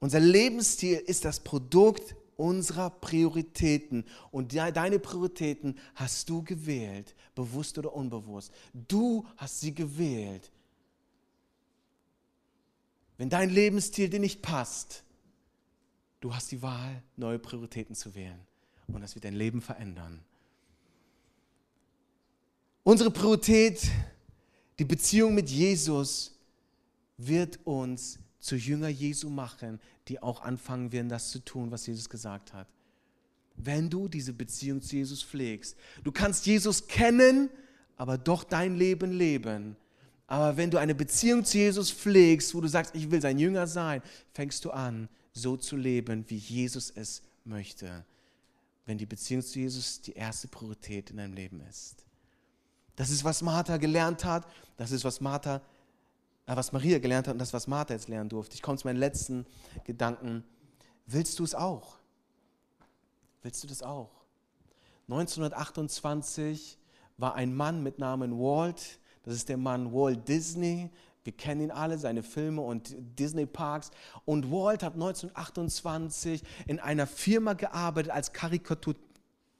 Unser Lebensstil ist das Produkt unserer Prioritäten. Und deine Prioritäten hast du gewählt, bewusst oder unbewusst. Du hast sie gewählt. Wenn dein Lebensstil dir nicht passt, Du hast die Wahl, neue Prioritäten zu wählen. Und das wird dein Leben verändern. Unsere Priorität, die Beziehung mit Jesus, wird uns zu Jünger Jesu machen, die auch anfangen werden, das zu tun, was Jesus gesagt hat. Wenn du diese Beziehung zu Jesus pflegst. Du kannst Jesus kennen, aber doch dein Leben leben. Aber wenn du eine Beziehung zu Jesus pflegst, wo du sagst, ich will sein Jünger sein, fängst du an, so zu leben, wie Jesus es möchte, wenn die Beziehung zu Jesus die erste Priorität in deinem Leben ist. Das ist, was Martha gelernt hat, das ist, was Martha, äh, was Maria gelernt hat und das, was Martha jetzt lernen durfte. Ich komme zu meinen letzten Gedanken. Willst du es auch? Willst du das auch? 1928 war ein Mann mit Namen Walt, das ist der Mann Walt Disney, Wir kennen ihn alle, seine Filme und Disney-Parks. Und Walt hat 1928 in einer Firma gearbeitet als Karikatur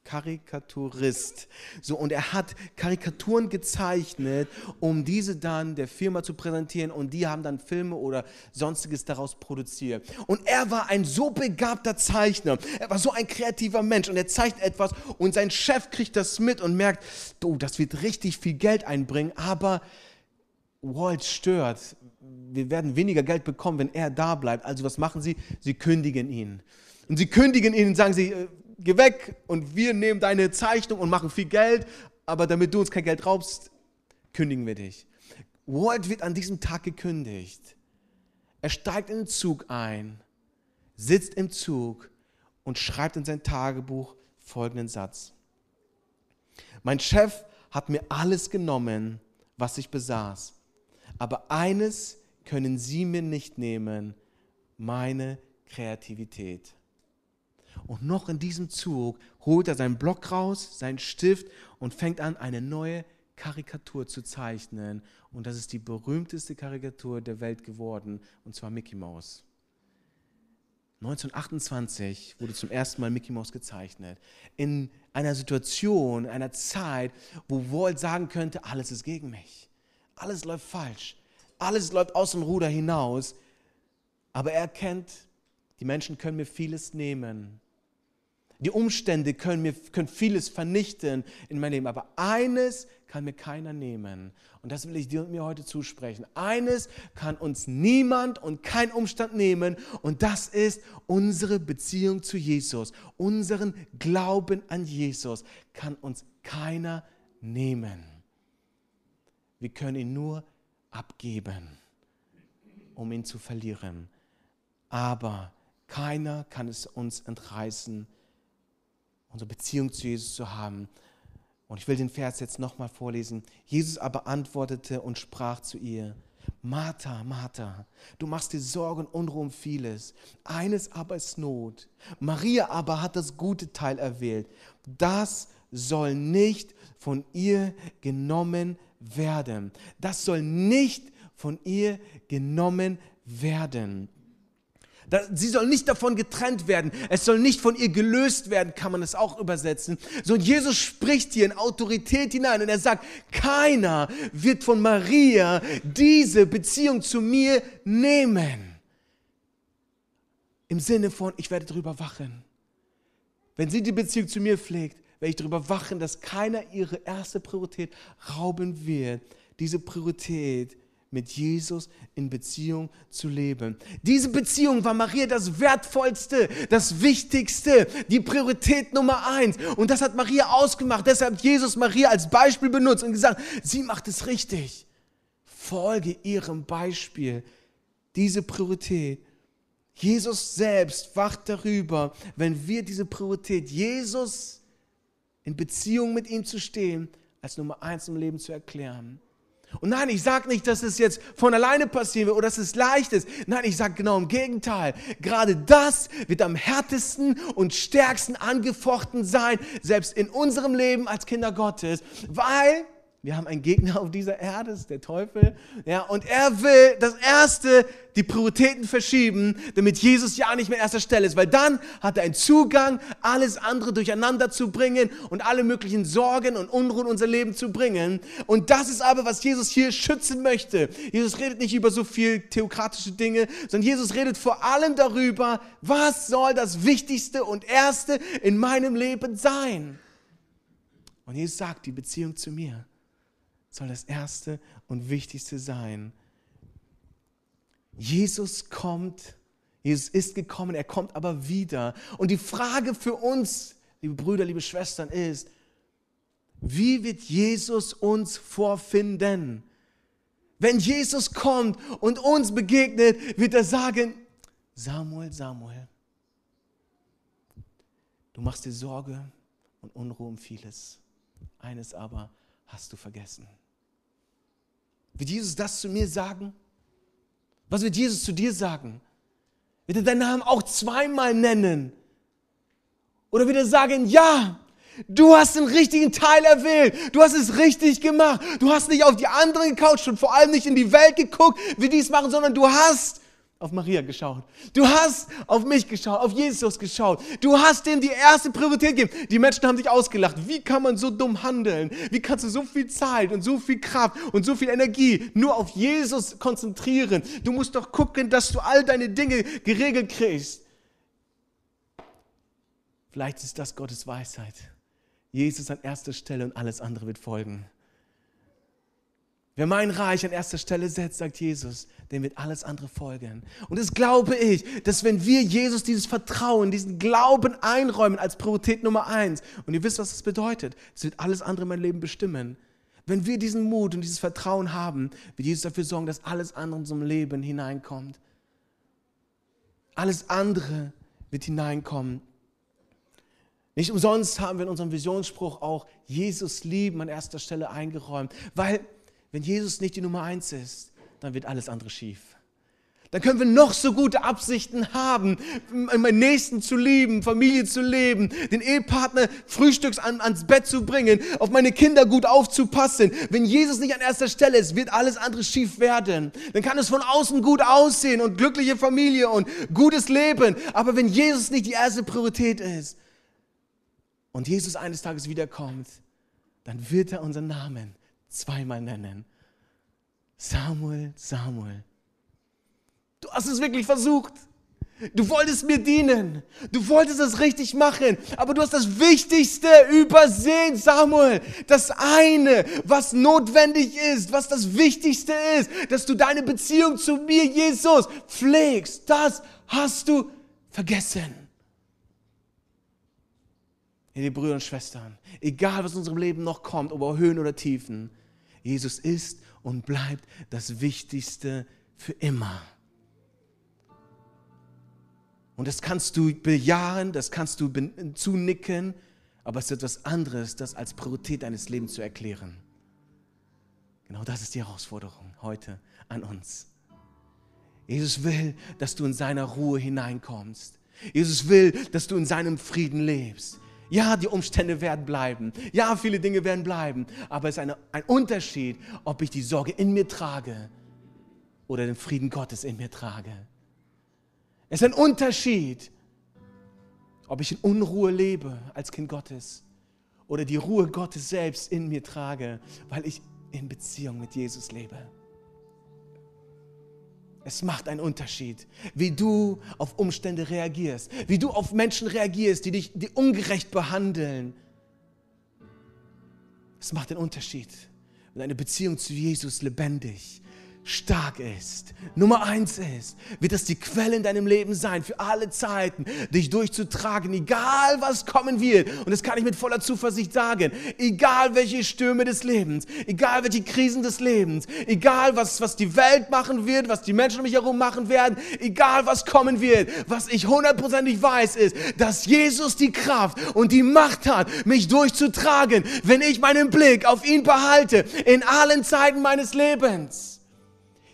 Karikaturist. So, und er hat Karikaturen gezeichnet, um diese dann der Firma zu präsentieren und die haben dann Filme oder sonstiges daraus produziert. Und er war ein so begabter Zeichner, er war so ein kreativer Mensch und er zeichnet etwas und sein Chef kriegt das mit und merkt, oh, das wird richtig viel Geld einbringen, aber Walt stört. Wir werden weniger Geld bekommen, wenn er da bleibt. Also was machen sie? Sie kündigen ihn. Und sie kündigen ihn und sagen sie, äh, geh weg und wir nehmen deine Zeichnung und machen viel Geld, aber damit du uns kein Geld raubst, kündigen wir dich. Walt wird an diesem Tag gekündigt. Er steigt in den Zug ein, sitzt im Zug und schreibt in sein Tagebuch folgenden Satz. Mein Chef hat mir alles genommen, was ich besaß. Aber eines können Sie mir nicht nehmen, meine Kreativität. Und noch in diesem Zug holt er seinen Block raus, seinen Stift und fängt an, eine neue Karikatur zu zeichnen. Und das ist die berühmteste Karikatur der Welt geworden, und zwar Mickey Mouse. 1928 wurde zum ersten Mal Mickey Mouse gezeichnet. In einer Situation, einer Zeit, wo Walt sagen könnte, alles ist gegen mich. Alles läuft falsch. Alles läuft aus dem Ruder hinaus. Aber er erkennt, die Menschen können mir vieles nehmen. Die Umstände können, mir, können vieles vernichten in meinem Leben, aber eines kann mir keiner nehmen. Und das will ich dir und mir heute zusprechen. Eines kann uns niemand und kein Umstand nehmen und das ist unsere Beziehung zu Jesus. Unseren Glauben an Jesus kann uns keiner nehmen. Wir können ihn nur abgeben, um ihn zu verlieren. Aber keiner kann es uns entreißen unsere Beziehung zu Jesus zu haben. Und ich will den Vers jetzt nochmal vorlesen. Jesus aber antwortete und sprach zu ihr, Martha, Martha, du machst dir Sorgen und Unruhe um vieles. Eines aber ist Not. Maria aber hat das gute Teil erwählt. Das soll nicht von ihr genommen werden. Das soll nicht von ihr genommen werden. Sie soll nicht davon getrennt werden. Es soll nicht von ihr gelöst werden, kann man es auch übersetzen. So, und Jesus spricht hier in Autorität hinein und er sagt, keiner wird von Maria diese Beziehung zu mir nehmen. Im Sinne von, ich werde darüber wachen. Wenn sie die Beziehung zu mir pflegt, werde ich darüber wachen, dass keiner ihre erste Priorität rauben wird. Diese Priorität mit Jesus in Beziehung zu leben. Diese Beziehung war Maria das Wertvollste, das Wichtigste, die Priorität Nummer eins. Und das hat Maria ausgemacht. Deshalb hat Jesus Maria als Beispiel benutzt und gesagt, sie macht es richtig. Folge ihrem Beispiel. Diese Priorität. Jesus selbst wacht darüber, wenn wir diese Priorität, Jesus in Beziehung mit ihm zu stehen, als Nummer eins im Leben zu erklären. Und nein, ich sage nicht, dass es jetzt von alleine passieren wird oder dass es leicht ist. Nein, ich sage genau im Gegenteil. Gerade das wird am härtesten und stärksten angefochten sein, selbst in unserem Leben als Kinder Gottes, weil wir haben einen Gegner auf dieser Erde, ist der Teufel. Ja, und er will das Erste, die Prioritäten verschieben, damit Jesus ja nicht mehr erster Stelle ist. Weil dann hat er einen Zugang, alles andere durcheinander zu bringen und alle möglichen Sorgen und Unruhen unser Leben zu bringen. Und das ist aber, was Jesus hier schützen möchte. Jesus redet nicht über so viel theokratische Dinge, sondern Jesus redet vor allem darüber, was soll das Wichtigste und Erste in meinem Leben sein. Und Jesus sagt, die Beziehung zu mir soll das Erste und Wichtigste sein. Jesus kommt, Jesus ist gekommen, er kommt aber wieder. Und die Frage für uns, liebe Brüder, liebe Schwestern, ist, wie wird Jesus uns vorfinden? Wenn Jesus kommt und uns begegnet, wird er sagen, Samuel, Samuel, du machst dir Sorge und Unruhe um vieles. Eines aber hast du vergessen. Wird Jesus das zu mir sagen? Was wird Jesus zu dir sagen? Wird er deinen Namen auch zweimal nennen? Oder wird er sagen, ja, Du hast den richtigen Teil erwählt. Du hast es richtig gemacht. Du hast nicht auf die anderen gecoucht und vor allem nicht in die Welt geguckt, wie die es machen, sondern du hast auf Maria geschaut. Du hast auf mich geschaut, auf Jesus geschaut. Du hast dem die erste Priorität gegeben. Die Menschen haben dich ausgelacht. Wie kann man so dumm handeln? Wie kannst du so viel Zeit und so viel Kraft und so viel Energie nur auf Jesus konzentrieren? Du musst doch gucken, dass du all deine Dinge geregelt kriegst. Vielleicht ist das Gottes Weisheit. Jesus an erster Stelle und alles andere wird folgen. Wer mein Reich an erster Stelle setzt, sagt Jesus, dem wird alles andere folgen. Und das glaube ich, dass wenn wir Jesus dieses Vertrauen, diesen Glauben einräumen als Priorität Nummer eins, und ihr wisst, was das bedeutet, es wird alles andere mein Leben bestimmen. Wenn wir diesen Mut und dieses Vertrauen haben, wird Jesus dafür sorgen, dass alles andere in unserem Leben hineinkommt. Alles andere wird hineinkommen. Nicht umsonst haben wir in unserem Visionsspruch auch Jesus lieben an erster Stelle eingeräumt, weil wenn Jesus nicht die Nummer eins ist, dann wird alles andere schief. Dann können wir noch so gute Absichten haben, meinen Nächsten zu lieben, Familie zu leben, den Ehepartner frühstücks an, ans Bett zu bringen, auf meine Kinder gut aufzupassen. Wenn Jesus nicht an erster Stelle ist, wird alles andere schief werden. Dann kann es von außen gut aussehen und glückliche Familie und gutes Leben. Aber wenn Jesus nicht die erste Priorität ist, und Jesus eines Tages wiederkommt, dann wird er unseren Namen zweimal nennen. Samuel, Samuel. Du hast es wirklich versucht. Du wolltest mir dienen. Du wolltest es richtig machen. Aber du hast das Wichtigste übersehen, Samuel. Das eine, was notwendig ist, was das Wichtigste ist, dass du deine Beziehung zu mir, Jesus, pflegst. Das hast du vergessen. Liebe Brüder und Schwestern, egal was in unserem Leben noch kommt, ob Höhen oder Tiefen, Jesus ist und bleibt das Wichtigste für immer. Und das kannst du bejahen, das kannst du zunicken, aber es ist etwas anderes, das als Priorität deines Lebens zu erklären. Genau das ist die Herausforderung heute an uns. Jesus will, dass du in seiner Ruhe hineinkommst. Jesus will, dass du in seinem Frieden lebst. Ja, die Umstände werden bleiben. Ja, viele Dinge werden bleiben. Aber es ist eine, ein Unterschied, ob ich die Sorge in mir trage oder den Frieden Gottes in mir trage. Es ist ein Unterschied, ob ich in Unruhe lebe als Kind Gottes oder die Ruhe Gottes selbst in mir trage, weil ich in Beziehung mit Jesus lebe. Es macht einen Unterschied, wie du auf Umstände reagierst, wie du auf Menschen reagierst, die dich die ungerecht behandeln. Es macht einen Unterschied, wenn eine Beziehung zu Jesus lebendig, stark ist, Nummer eins ist, wird das die Quelle in deinem Leben sein, für alle Zeiten, dich durchzutragen, egal was kommen wird. Und das kann ich mit voller Zuversicht sagen. Egal welche Stürme des Lebens, egal welche Krisen des Lebens, egal was, was die Welt machen wird, was die Menschen um mich herum machen werden, egal was kommen wird, was ich hundertprozentig weiß, ist, dass Jesus die Kraft und die Macht hat, mich durchzutragen, wenn ich meinen Blick auf ihn behalte, in allen Zeiten meines Lebens.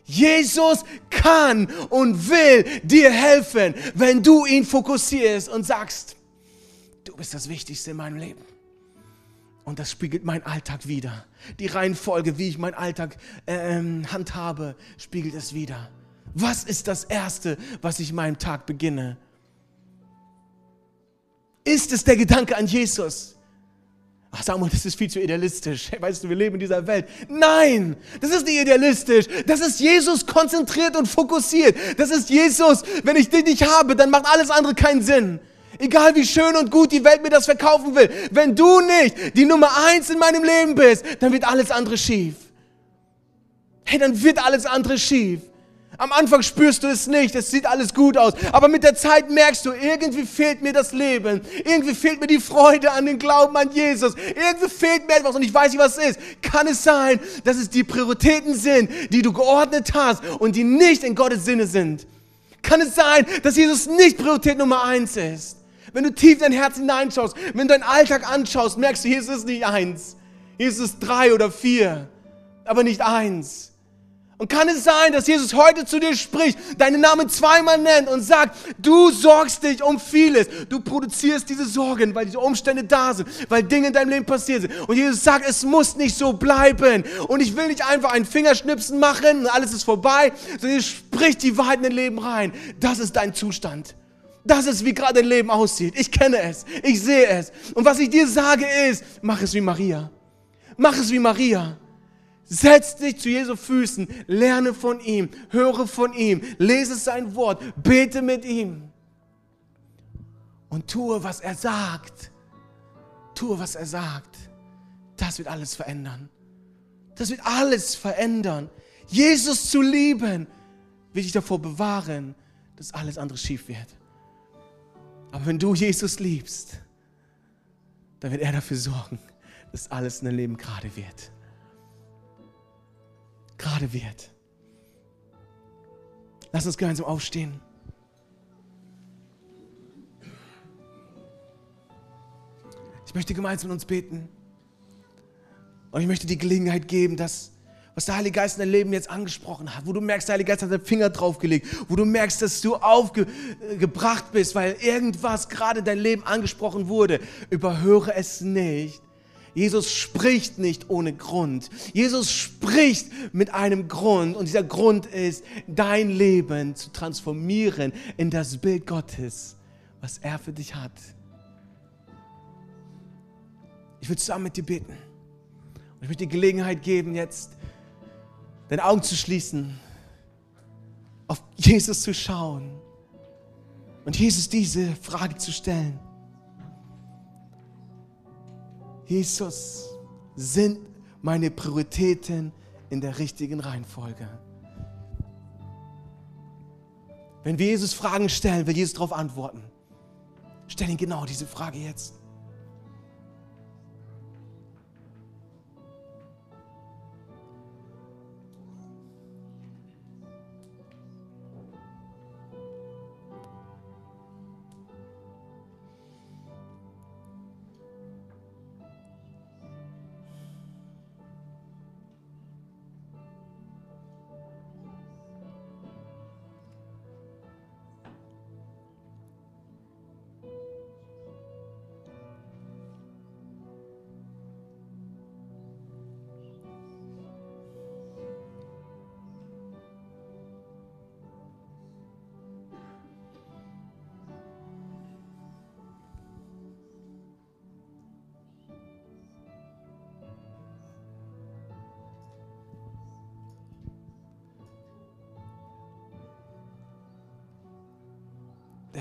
Jesus kann und will dir helfen, wenn du ihn fokussierst und sagst, du bist das Wichtigste in meinem Leben. Und das spiegelt mein Alltag wieder. Die Reihenfolge, wie ich meinen Alltag ähm, handhabe, spiegelt es wieder. Was ist das Erste, was ich meinem Tag beginne? Ist es der Gedanke an Jesus? Ach, Samuel, das ist viel zu idealistisch. Weißt du, wir leben in dieser Welt. Nein, das ist nicht idealistisch. Das ist Jesus konzentriert und fokussiert. Das ist Jesus. Wenn ich dich nicht habe, dann macht alles andere keinen Sinn. Egal wie schön und gut die Welt mir das verkaufen will. Wenn du nicht die Nummer eins in meinem Leben bist, dann wird alles andere schief. Hey, dann wird alles andere schief. Am Anfang spürst du es nicht, es sieht alles gut aus. Aber mit der Zeit merkst du, irgendwie fehlt mir das Leben. Irgendwie fehlt mir die Freude an den Glauben an Jesus. Irgendwie fehlt mir etwas und ich weiß nicht, was es ist. Kann es sein, dass es die Prioritäten sind, die du geordnet hast und die nicht in Gottes Sinne sind? Kann es sein, dass Jesus nicht Priorität Nummer eins ist? Wenn du tief dein Herz hineinschaust, wenn du deinen Alltag anschaust, merkst du, Jesus ist nicht eins. Jesus ist drei oder vier, aber nicht eins. Und kann es sein, dass Jesus heute zu dir spricht, deinen Namen zweimal nennt und sagt, du sorgst dich um vieles. Du produzierst diese Sorgen, weil diese Umstände da sind, weil Dinge in deinem Leben passiert sind. Und Jesus sagt, es muss nicht so bleiben. Und ich will nicht einfach einen Fingerschnipsen machen und alles ist vorbei, sondern Jesus spricht die Wahrheit in dein Leben rein. Das ist dein Zustand. Das ist, wie gerade dein Leben aussieht. Ich kenne es. Ich sehe es. Und was ich dir sage ist, mach es wie Maria. Mach es wie Maria. Setz dich zu Jesu Füßen, lerne von ihm, höre von ihm, lese sein Wort, bete mit ihm und tue, was er sagt. Tue, was er sagt. Das wird alles verändern. Das wird alles verändern. Jesus zu lieben, will dich davor bewahren, dass alles andere schief wird. Aber wenn du Jesus liebst, dann wird er dafür sorgen, dass alles in deinem Leben gerade wird gerade wird. Lass uns gemeinsam aufstehen. Ich möchte gemeinsam mit uns beten. Und ich möchte die Gelegenheit geben, dass, was der Heilige Geist in dein Leben jetzt angesprochen hat, wo du merkst, der Heilige Geist hat den Finger draufgelegt, wo du merkst, dass du aufgebracht bist, weil irgendwas gerade dein Leben angesprochen wurde, überhöre es nicht, Jesus spricht nicht ohne Grund. Jesus spricht mit einem Grund und dieser Grund ist, dein Leben zu transformieren in das Bild Gottes, was er für dich hat. Ich will zusammen mit dir beten. Und ich möchte die Gelegenheit geben, jetzt deine Augen zu schließen, auf Jesus zu schauen und Jesus diese Frage zu stellen. Jesus, sind meine Prioritäten in der richtigen Reihenfolge? Wenn wir Jesus Fragen stellen, will Jesus darauf antworten. Stell ihn genau diese Frage jetzt.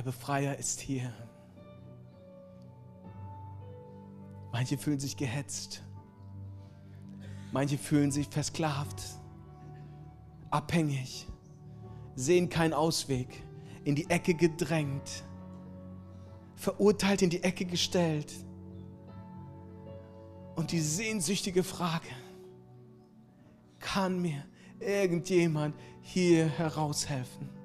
Der Befreier ist hier. Manche fühlen sich gehetzt. Manche fühlen sich versklavt, abhängig, sehen keinen Ausweg, in die Ecke gedrängt, verurteilt in die Ecke gestellt. Und die sehnsüchtige Frage, kann mir irgendjemand hier heraushelfen?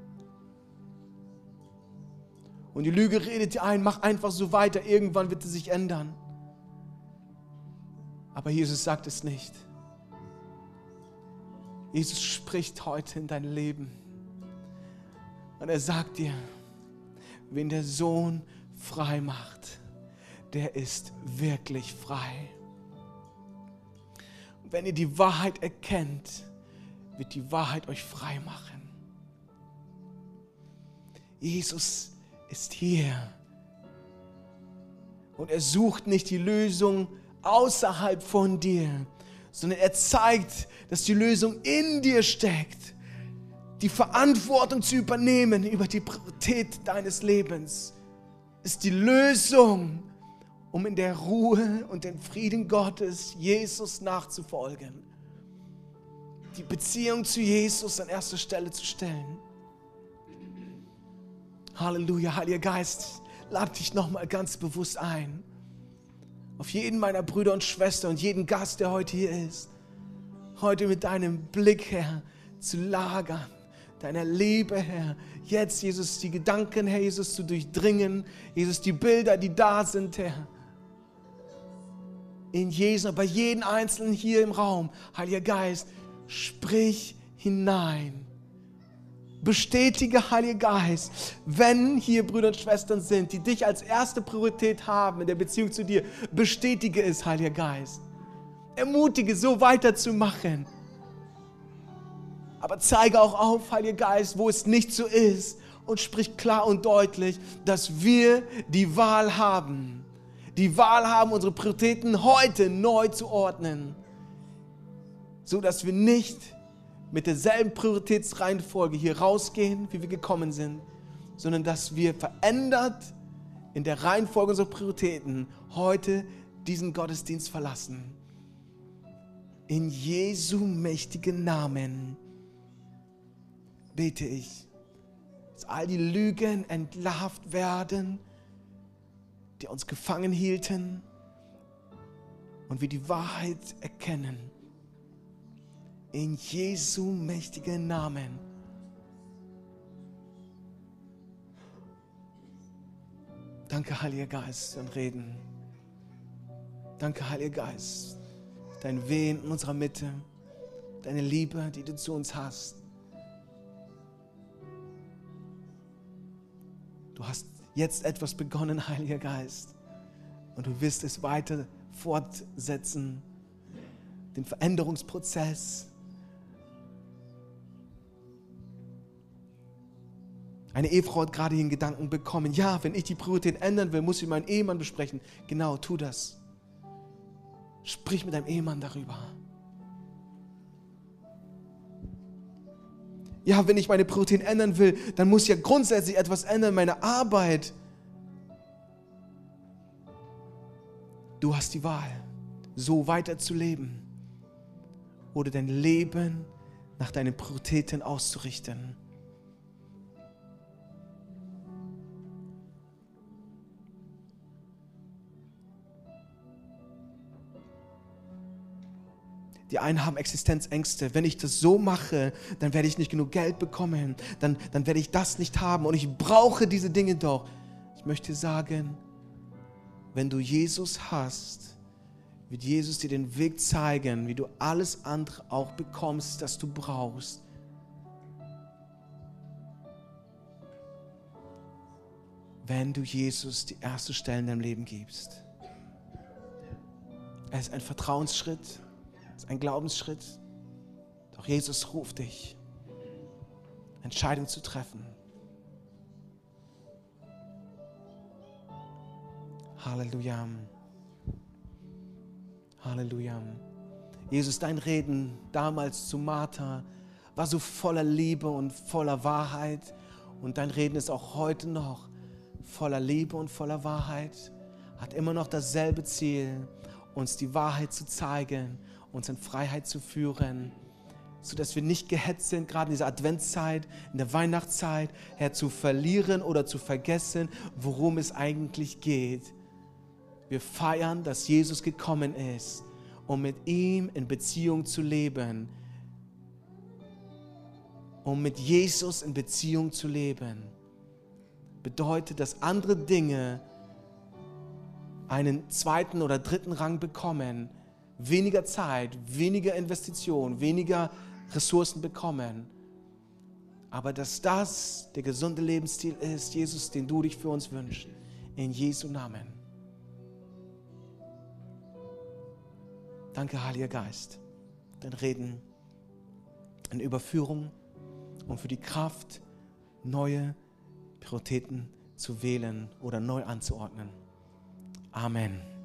Und die Lüge redet dir ein, mach einfach so weiter, irgendwann wird es sich ändern. Aber Jesus sagt es nicht. Jesus spricht heute in dein Leben. Und er sagt dir, wenn der Sohn frei macht, der ist wirklich frei. Und wenn ihr die Wahrheit erkennt, wird die Wahrheit euch frei machen. Jesus ist hier. Und er sucht nicht die Lösung außerhalb von dir, sondern er zeigt, dass die Lösung in dir steckt. Die Verantwortung zu übernehmen über die Priorität deines Lebens ist die Lösung, um in der Ruhe und den Frieden Gottes Jesus nachzufolgen. Die Beziehung zu Jesus an erster Stelle zu stellen. Halleluja, Heiliger Geist, lade dich nochmal ganz bewusst ein. Auf jeden meiner Brüder und Schwestern und jeden Gast, der heute hier ist. Heute mit deinem Blick, Herr, zu lagern. Deiner Liebe, Herr. Jetzt, Jesus, die Gedanken, Herr, Jesus, zu durchdringen. Jesus, die Bilder, die da sind, Herr. In Jesus, bei jedem Einzelnen hier im Raum. Heiliger Geist, sprich hinein. Bestätige, Heiliger Geist, wenn hier Brüder und Schwestern sind, die dich als erste Priorität haben in der Beziehung zu dir, bestätige es, Heiliger Geist. Ermutige, so weiterzumachen. Aber zeige auch auf, Heiliger Geist, wo es nicht so ist und sprich klar und deutlich, dass wir die Wahl haben. Die Wahl haben, unsere Prioritäten heute neu zu ordnen, so dass wir nicht mit derselben Prioritätsreihenfolge hier rausgehen, wie wir gekommen sind, sondern dass wir verändert in der Reihenfolge unserer Prioritäten heute diesen Gottesdienst verlassen. In Jesu mächtigen Namen bete ich, dass all die Lügen entlarvt werden, die uns gefangen hielten und wir die Wahrheit erkennen in Jesu mächtigen Namen. Danke, Heiliger Geist, und Reden. Danke, Heiliger Geist, dein Wehen in unserer Mitte, deine Liebe, die du zu uns hast. Du hast jetzt etwas begonnen, Heiliger Geist, und du wirst es weiter fortsetzen, den Veränderungsprozess. Eine Ehefrau hat gerade den Gedanken bekommen, ja, wenn ich die Priorität ändern will, muss ich meinen Ehemann besprechen. Genau, tu das. Sprich mit deinem Ehemann darüber. Ja, wenn ich meine Priorität ändern will, dann muss ich ja grundsätzlich etwas ändern, meine Arbeit. Du hast die Wahl, so weiterzuleben oder dein Leben nach deinen Prioritäten auszurichten. Die einen haben Existenzängste. Wenn ich das so mache, dann werde ich nicht genug Geld bekommen. Dann, dann werde ich das nicht haben. Und ich brauche diese Dinge doch. Ich möchte sagen, wenn du Jesus hast, wird Jesus dir den Weg zeigen, wie du alles andere auch bekommst, das du brauchst. Wenn du Jesus die erste Stelle in deinem Leben gibst. Er ist ein Vertrauensschritt ein Glaubensschritt. Doch Jesus ruft dich, Entscheidung zu treffen. Halleluja. Halleluja. Jesus, dein Reden damals zu Martha war so voller Liebe und voller Wahrheit. Und dein Reden ist auch heute noch voller Liebe und voller Wahrheit. Hat immer noch dasselbe Ziel, uns die Wahrheit zu zeigen uns in Freiheit zu führen, sodass wir nicht gehetzt sind, gerade in dieser Adventszeit, in der Weihnachtszeit, Herr, zu verlieren oder zu vergessen, worum es eigentlich geht. Wir feiern, dass Jesus gekommen ist, um mit ihm in Beziehung zu leben, um mit Jesus in Beziehung zu leben. Bedeutet, dass andere Dinge einen zweiten oder dritten Rang bekommen, weniger Zeit, weniger Investition, weniger Ressourcen bekommen. Aber dass das der gesunde Lebensstil ist, Jesus, den du dich für uns wünschst. In Jesu Namen. Danke, Heiliger Geist, dein Reden in Überführung und für die Kraft, neue Prioritäten zu wählen oder neu anzuordnen. Amen.